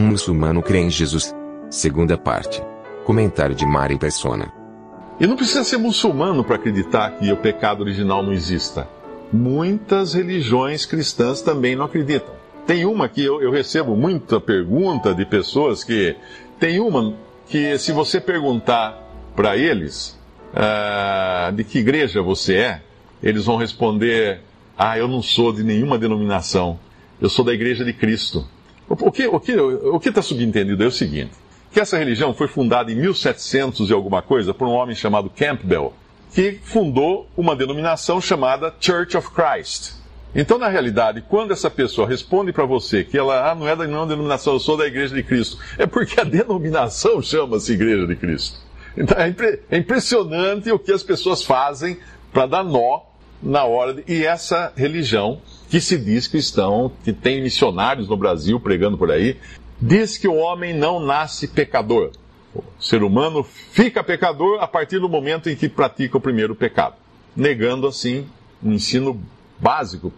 Um muçulmano crê em Jesus. Segunda parte. Comentário de Mari Persona. E não precisa ser muçulmano para acreditar que o pecado original não exista. Muitas religiões cristãs também não acreditam. Tem uma que eu, eu recebo muita pergunta de pessoas que. Tem uma que, se você perguntar para eles uh, de que igreja você é, eles vão responder: Ah, eu não sou de nenhuma denominação, eu sou da igreja de Cristo. O que o que o que está subentendido é o seguinte: que essa religião foi fundada em 1700 e alguma coisa por um homem chamado Campbell, que fundou uma denominação chamada Church of Christ. Então, na realidade, quando essa pessoa responde para você que ela ah, não é da não denominação, eu sou da Igreja de Cristo, é porque a denominação chama-se Igreja de Cristo. Então, é, impre é impressionante o que as pessoas fazem para dar nó na hora. De... E essa religião, que se diz cristão, que tem missionários no Brasil pregando por aí, diz que o homem não nasce pecador. O ser humano fica pecador a partir do momento em que pratica o primeiro pecado, negando assim um ensino básico,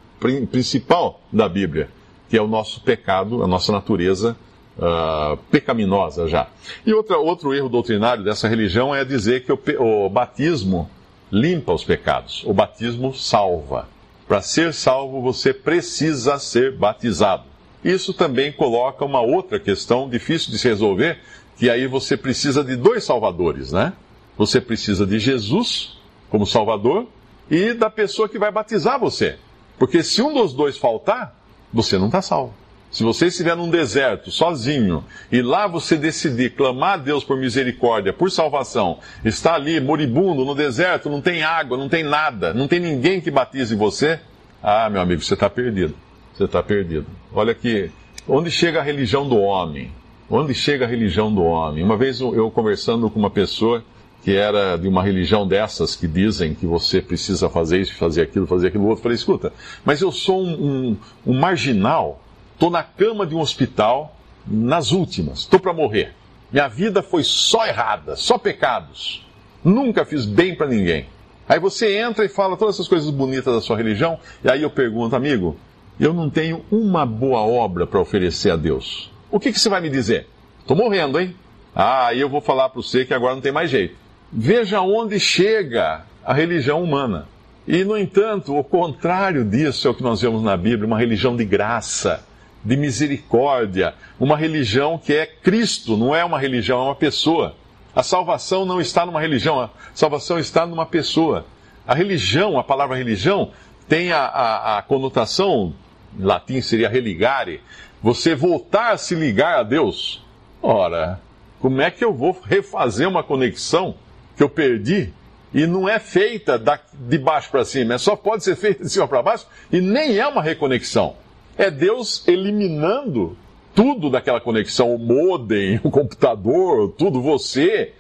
principal da Bíblia, que é o nosso pecado, a nossa natureza uh, pecaminosa já. E outra, outro erro doutrinário dessa religião é dizer que o, o batismo limpa os pecados, o batismo salva. Para ser salvo, você precisa ser batizado. Isso também coloca uma outra questão difícil de se resolver, que aí você precisa de dois salvadores, né? Você precisa de Jesus como salvador e da pessoa que vai batizar você. Porque se um dos dois faltar, você não está salvo. Se você estiver num deserto, sozinho, e lá você decidir clamar a Deus por misericórdia, por salvação, está ali moribundo no deserto, não tem água, não tem nada, não tem ninguém que batize você, ah, meu amigo, você está perdido você está perdido. Olha aqui, onde chega a religião do homem? Onde chega a religião do homem? Uma vez eu conversando com uma pessoa que era de uma religião dessas que dizem que você precisa fazer isso, fazer aquilo, fazer aquilo outro. Falei, escuta, mas eu sou um, um, um marginal, estou na cama de um hospital, nas últimas, estou para morrer. Minha vida foi só errada, só pecados. Nunca fiz bem para ninguém. Aí você entra e fala todas essas coisas bonitas da sua religião, e aí eu pergunto, amigo, eu não tenho uma boa obra para oferecer a Deus. O que, que você vai me dizer? Estou morrendo, hein? Ah, aí eu vou falar para você que agora não tem mais jeito. Veja onde chega a religião humana. E, no entanto, o contrário disso é o que nós vemos na Bíblia: uma religião de graça, de misericórdia, uma religião que é Cristo, não é uma religião, é uma pessoa. A salvação não está numa religião, a salvação está numa pessoa. A religião, a palavra religião, tem a, a, a conotação, em latim seria religare, você voltar a se ligar a Deus. Ora, como é que eu vou refazer uma conexão que eu perdi e não é feita da, de baixo para cima, é só pode ser feita de cima para baixo e nem é uma reconexão. É Deus eliminando tudo daquela conexão, o modem, o computador, tudo, você,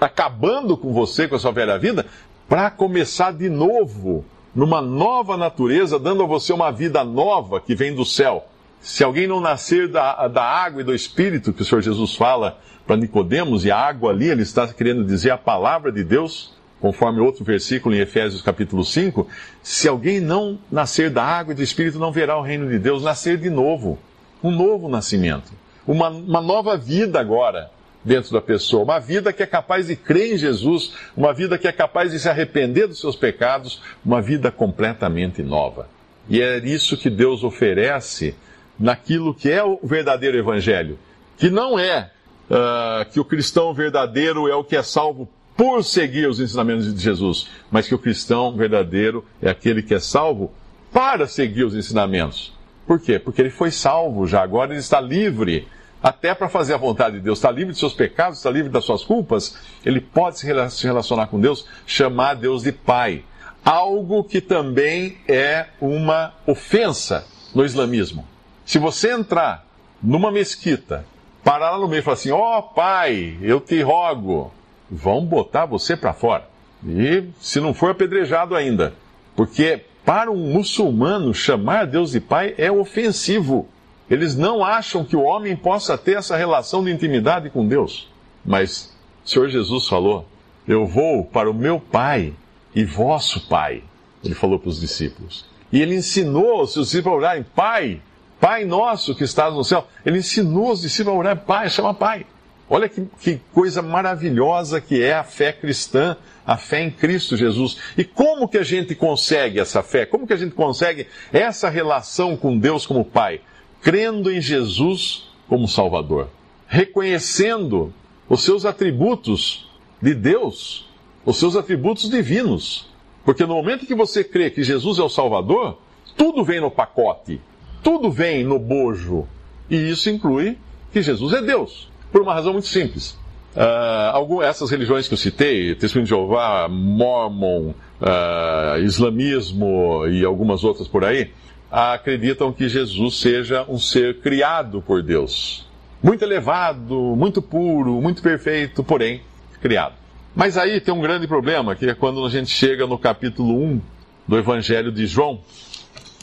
acabando com você, com a sua velha vida, para começar de novo numa nova natureza, dando a você uma vida nova que vem do céu. Se alguém não nascer da, da água e do Espírito, que o Senhor Jesus fala para Nicodemos, e a água ali, ele está querendo dizer a palavra de Deus, conforme outro versículo em Efésios capítulo 5, se alguém não nascer da água e do Espírito, não verá o reino de Deus, nascer de novo, um novo nascimento, uma, uma nova vida agora dentro da pessoa. Uma vida que é capaz de crer em Jesus, uma vida que é capaz de se arrepender dos seus pecados, uma vida completamente nova. E é isso que Deus oferece naquilo que é o verdadeiro Evangelho, que não é uh, que o cristão verdadeiro é o que é salvo por seguir os ensinamentos de Jesus, mas que o cristão verdadeiro é aquele que é salvo para seguir os ensinamentos. Por quê? Porque ele foi salvo já, agora ele está livre até para fazer a vontade de Deus, está livre de seus pecados, está livre das suas culpas, ele pode se relacionar com Deus, chamar Deus de Pai. Algo que também é uma ofensa no islamismo. Se você entrar numa mesquita, parar lá no meio e falar assim: Ó oh, pai, eu te rogo, vão botar você para fora. E se não for apedrejado ainda. Porque para um muçulmano chamar Deus de pai é ofensivo. Eles não acham que o homem possa ter essa relação de intimidade com Deus. Mas o Senhor Jesus falou: Eu vou para o meu pai e vosso pai. Ele falou para os discípulos. E ele ensinou os discípulos a orarem: Pai, Pai nosso que estás no céu. Ele ensinou os discípulos a orar: Pai, chama Pai. Olha que, que coisa maravilhosa que é a fé cristã a fé em Cristo Jesus. E como que a gente consegue essa fé? Como que a gente consegue essa relação com Deus como Pai? Crendo em Jesus como Salvador, reconhecendo os seus atributos de Deus, os seus atributos divinos. Porque no momento que você crê que Jesus é o Salvador, tudo vem no pacote, tudo vem no bojo. E isso inclui que Jesus é Deus, por uma razão muito simples. Uh, algumas, essas religiões que eu citei, Testemunho de Jeová, Mormon, uh, Islamismo e algumas outras por aí, acreditam que Jesus seja um ser criado por Deus. Muito elevado, muito puro, muito perfeito, porém criado. Mas aí tem um grande problema, que é quando a gente chega no capítulo 1 do Evangelho de João,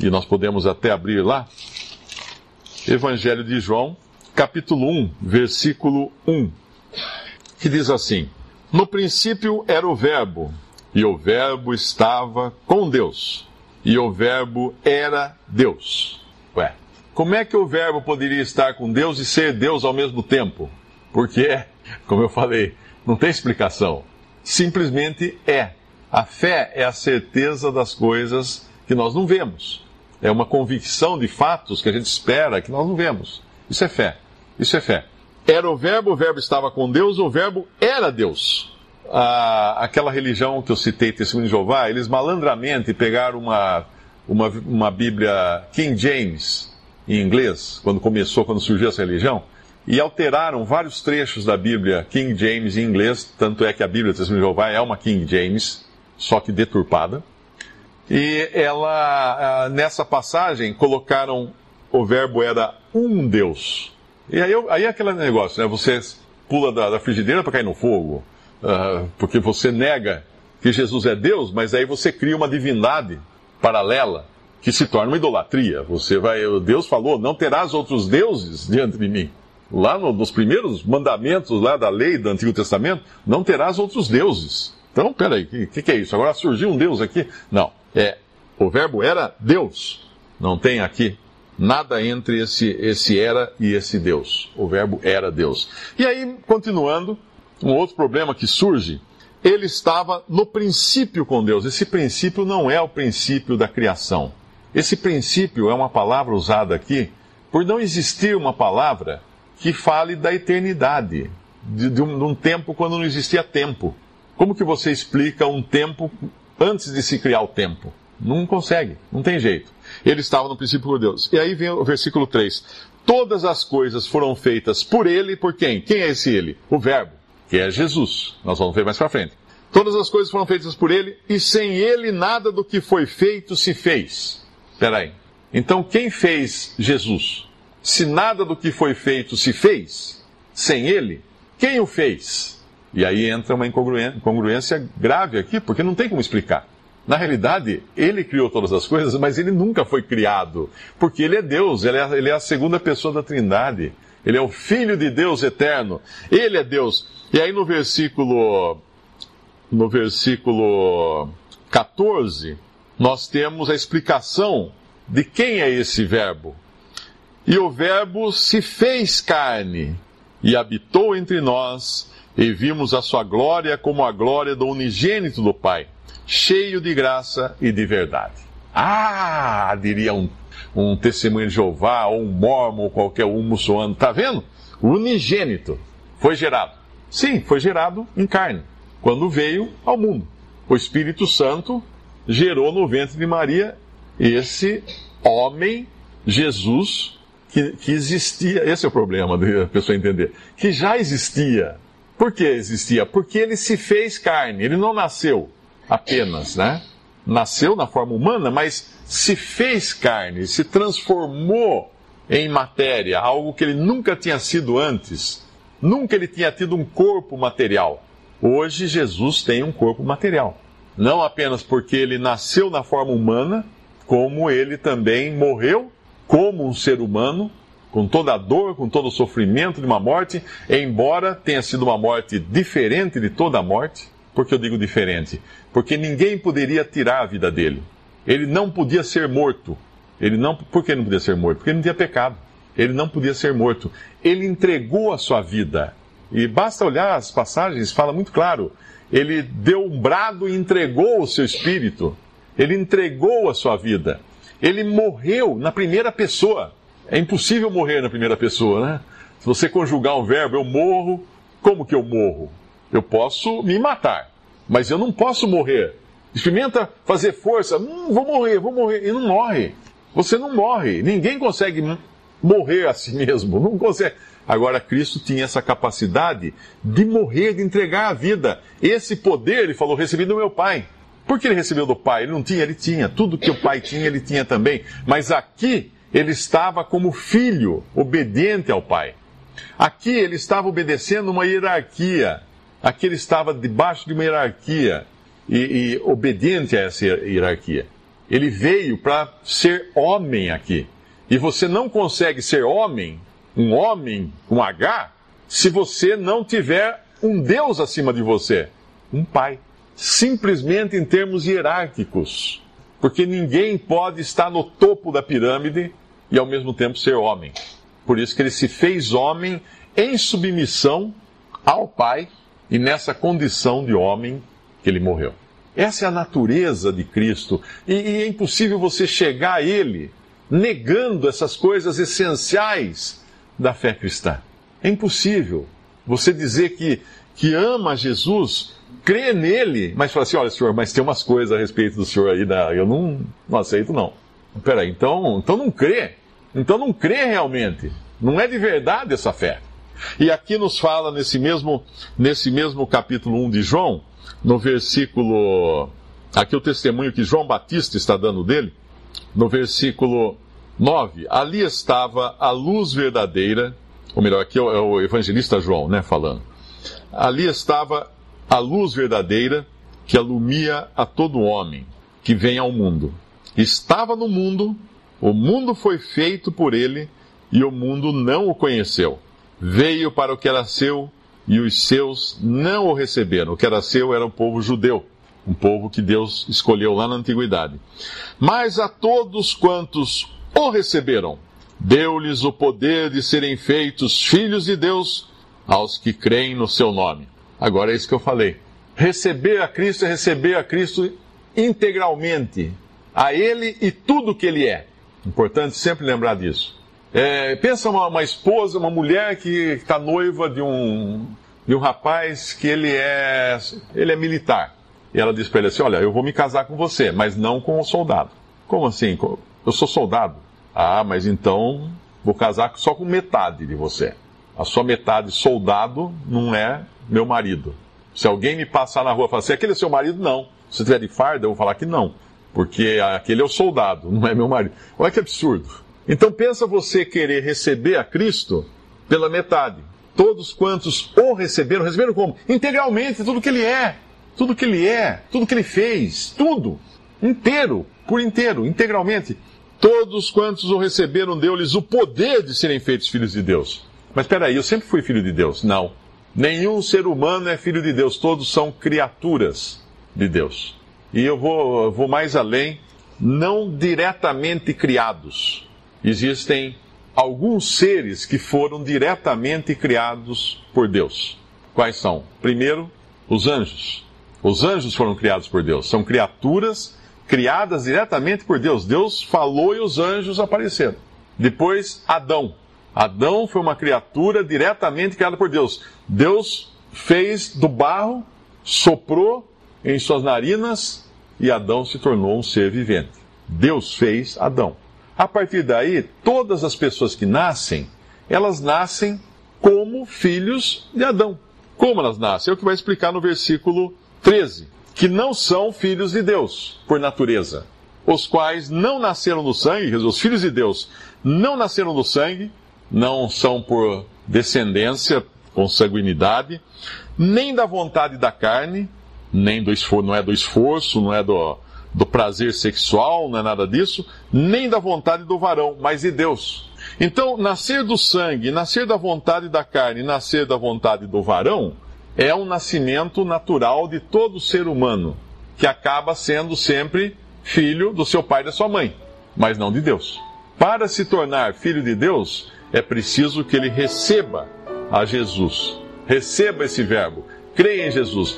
e nós podemos até abrir lá. Evangelho de João, capítulo 1, versículo 1 que diz assim: No princípio era o Verbo, e o Verbo estava com Deus, e o Verbo era Deus. Ué, como é que o Verbo poderia estar com Deus e ser Deus ao mesmo tempo? Porque, como eu falei, não tem explicação. Simplesmente é. A fé é a certeza das coisas que nós não vemos. É uma convicção de fatos que a gente espera que nós não vemos. Isso é fé. Isso é fé. Era o Verbo, o Verbo estava com Deus, o Verbo era Deus. Ah, aquela religião que eu citei, Testemunho de Jeová, eles malandramente pegaram uma, uma, uma Bíblia King James, em inglês, quando começou, quando surgiu essa religião, e alteraram vários trechos da Bíblia King James em inglês, tanto é que a Bíblia Testemunho de Jeová é uma King James, só que deturpada. E ela, ah, nessa passagem, colocaram o verbo era um Deus. E aí, aí é aquele negócio, né? Você pula da, da frigideira para cair no fogo, uh, porque você nega que Jesus é Deus, mas aí você cria uma divindade paralela que se torna uma idolatria. Você vai, Deus falou, não terás outros deuses diante de mim. Lá no, nos primeiros mandamentos lá da lei do Antigo Testamento, não terás outros deuses. Então, peraí, o que, que é isso? Agora surgiu um Deus aqui? Não, é o verbo era Deus. Não tem aqui nada entre esse, esse era e esse Deus. O verbo era Deus. E aí, continuando, um outro problema que surge, ele estava no princípio com Deus. Esse princípio não é o princípio da criação. Esse princípio é uma palavra usada aqui por não existir uma palavra que fale da eternidade, de, de, um, de um tempo quando não existia tempo. Como que você explica um tempo antes de se criar o tempo? Não consegue, não tem jeito. Ele estava no princípio por Deus. E aí vem o versículo 3. Todas as coisas foram feitas por ele, por quem? Quem é esse ele? O Verbo, que é Jesus. Nós vamos ver mais para frente. Todas as coisas foram feitas por ele, e sem ele nada do que foi feito se fez. Espera aí. Então quem fez Jesus? Se nada do que foi feito se fez, sem ele, quem o fez? E aí entra uma incongruência grave aqui, porque não tem como explicar. Na realidade, ele criou todas as coisas, mas ele nunca foi criado, porque ele é Deus, ele é, ele é, a segunda pessoa da Trindade. Ele é o Filho de Deus eterno. Ele é Deus. E aí no versículo no versículo 14, nós temos a explicação de quem é esse verbo. E o verbo se fez carne e habitou entre nós, e vimos a sua glória como a glória do unigênito do Pai cheio de graça e de verdade. Ah, diria um, um testemunho de Jeová, ou um mormon, ou qualquer um muçulmano, tá vendo? Unigênito foi gerado. Sim, foi gerado em carne, quando veio ao mundo. O Espírito Santo gerou no ventre de Maria esse homem, Jesus, que, que existia. Esse é o problema da pessoa entender. Que já existia. Por que existia? Porque ele se fez carne, ele não nasceu apenas, né? nasceu na forma humana, mas se fez carne, se transformou em matéria, algo que ele nunca tinha sido antes. Nunca ele tinha tido um corpo material. Hoje Jesus tem um corpo material. Não apenas porque ele nasceu na forma humana, como ele também morreu como um ser humano, com toda a dor, com todo o sofrimento de uma morte, embora tenha sido uma morte diferente de toda a morte. Por que eu digo diferente? Porque ninguém poderia tirar a vida dele. Ele não podia ser morto. Ele não, por que não podia ser morto? Porque ele não tinha pecado. Ele não podia ser morto. Ele entregou a sua vida. E basta olhar as passagens, fala muito claro. Ele deu um brado e entregou o seu espírito. Ele entregou a sua vida. Ele morreu na primeira pessoa. É impossível morrer na primeira pessoa, né? Se você conjugar um verbo, eu morro, como que eu morro? Eu posso me matar, mas eu não posso morrer. Experimenta fazer força, hum, vou morrer, vou morrer, e não morre. Você não morre. Ninguém consegue morrer a si mesmo. Não consegue. Agora, Cristo tinha essa capacidade de morrer, de entregar a vida. Esse poder, ele falou, recebi do meu Pai. Por que ele recebeu do Pai? Ele não tinha, ele tinha. Tudo que o Pai tinha, ele tinha também. Mas aqui, ele estava como filho, obediente ao Pai. Aqui, ele estava obedecendo uma hierarquia. Aqui, ele estava debaixo de uma hierarquia e, e obediente a essa hierarquia. Ele veio para ser homem aqui. E você não consegue ser homem, um homem com H, se você não tiver um Deus acima de você, um pai. Simplesmente em termos hierárquicos. Porque ninguém pode estar no topo da pirâmide e ao mesmo tempo ser homem. Por isso que ele se fez homem em submissão ao Pai e nessa condição de homem que ele morreu. Essa é a natureza de Cristo. E, e, é impossível você chegar a Ele negando essas coisas essenciais da fé cristã. É impossível você dizer que, que ama Jesus, crê nele, mas fala assim: olha, senhor, mas tem umas coisas a respeito do senhor aí, da, eu não, não aceito, não. Peraí, então, então não crê. Então não crê realmente. Não é de verdade essa fé. E aqui nos fala nesse mesmo, nesse mesmo capítulo 1 de João, no versículo. Aqui o testemunho que João Batista está dando dele, no versículo 9. Ali estava a luz verdadeira, ou melhor, aqui é o evangelista João, né, falando. Ali estava a luz verdadeira que alumia a todo homem que vem ao mundo. Estava no mundo, o mundo foi feito por ele, e o mundo não o conheceu. Veio para o que era seu, e os seus não o receberam. O que era seu era o povo judeu, um povo que Deus escolheu lá na antiguidade. Mas a todos quantos o receberam, deu-lhes o poder de serem feitos filhos de Deus aos que creem no seu nome. Agora é isso que eu falei. Receber a Cristo é receber a Cristo integralmente, a Ele e tudo que Ele é. Importante sempre lembrar disso. É, pensa uma, uma, esposa, uma mulher que está noiva de um, de um rapaz que ele é, ele é militar. E ela diz para ele assim: Olha, eu vou me casar com você, mas não com o soldado. Como assim? Eu sou soldado. Ah, mas então vou casar só com metade de você. A sua metade soldado não é meu marido. Se alguém me passar na rua e falar assim, aquele é seu marido? Não. Se tiver de farda, eu vou falar que não. Porque aquele é o soldado, não é meu marido. Olha que absurdo. Então pensa você querer receber a Cristo pela metade. Todos quantos o receberam, receberam como? Integralmente, tudo que ele é. Tudo que ele é, tudo que ele fez, tudo. Inteiro, por inteiro, integralmente. Todos quantos o receberam, deu-lhes o poder de serem feitos filhos de Deus. Mas espera aí, eu sempre fui filho de Deus. Não. Nenhum ser humano é filho de Deus, todos são criaturas de Deus. E eu vou, eu vou mais além, não diretamente criados. Existem alguns seres que foram diretamente criados por Deus. Quais são? Primeiro, os anjos. Os anjos foram criados por Deus. São criaturas criadas diretamente por Deus. Deus falou e os anjos apareceram. Depois, Adão. Adão foi uma criatura diretamente criada por Deus. Deus fez do barro, soprou em suas narinas e Adão se tornou um ser vivente. Deus fez Adão. A partir daí, todas as pessoas que nascem, elas nascem como filhos de Adão. Como elas nascem? É o que vai explicar no versículo 13. que não são filhos de Deus, por natureza, os quais não nasceram do sangue, os filhos de Deus não nasceram do sangue, não são por descendência, consanguinidade, nem da vontade da carne, nem do esforço, não é do esforço, não é do, do prazer sexual, não é nada disso, nem da vontade do varão, mas de Deus. Então, nascer do sangue, nascer da vontade da carne, nascer da vontade do varão, é um nascimento natural de todo ser humano, que acaba sendo sempre filho do seu pai e da sua mãe, mas não de Deus. Para se tornar filho de Deus, é preciso que ele receba a Jesus. Receba esse verbo. Creia em Jesus.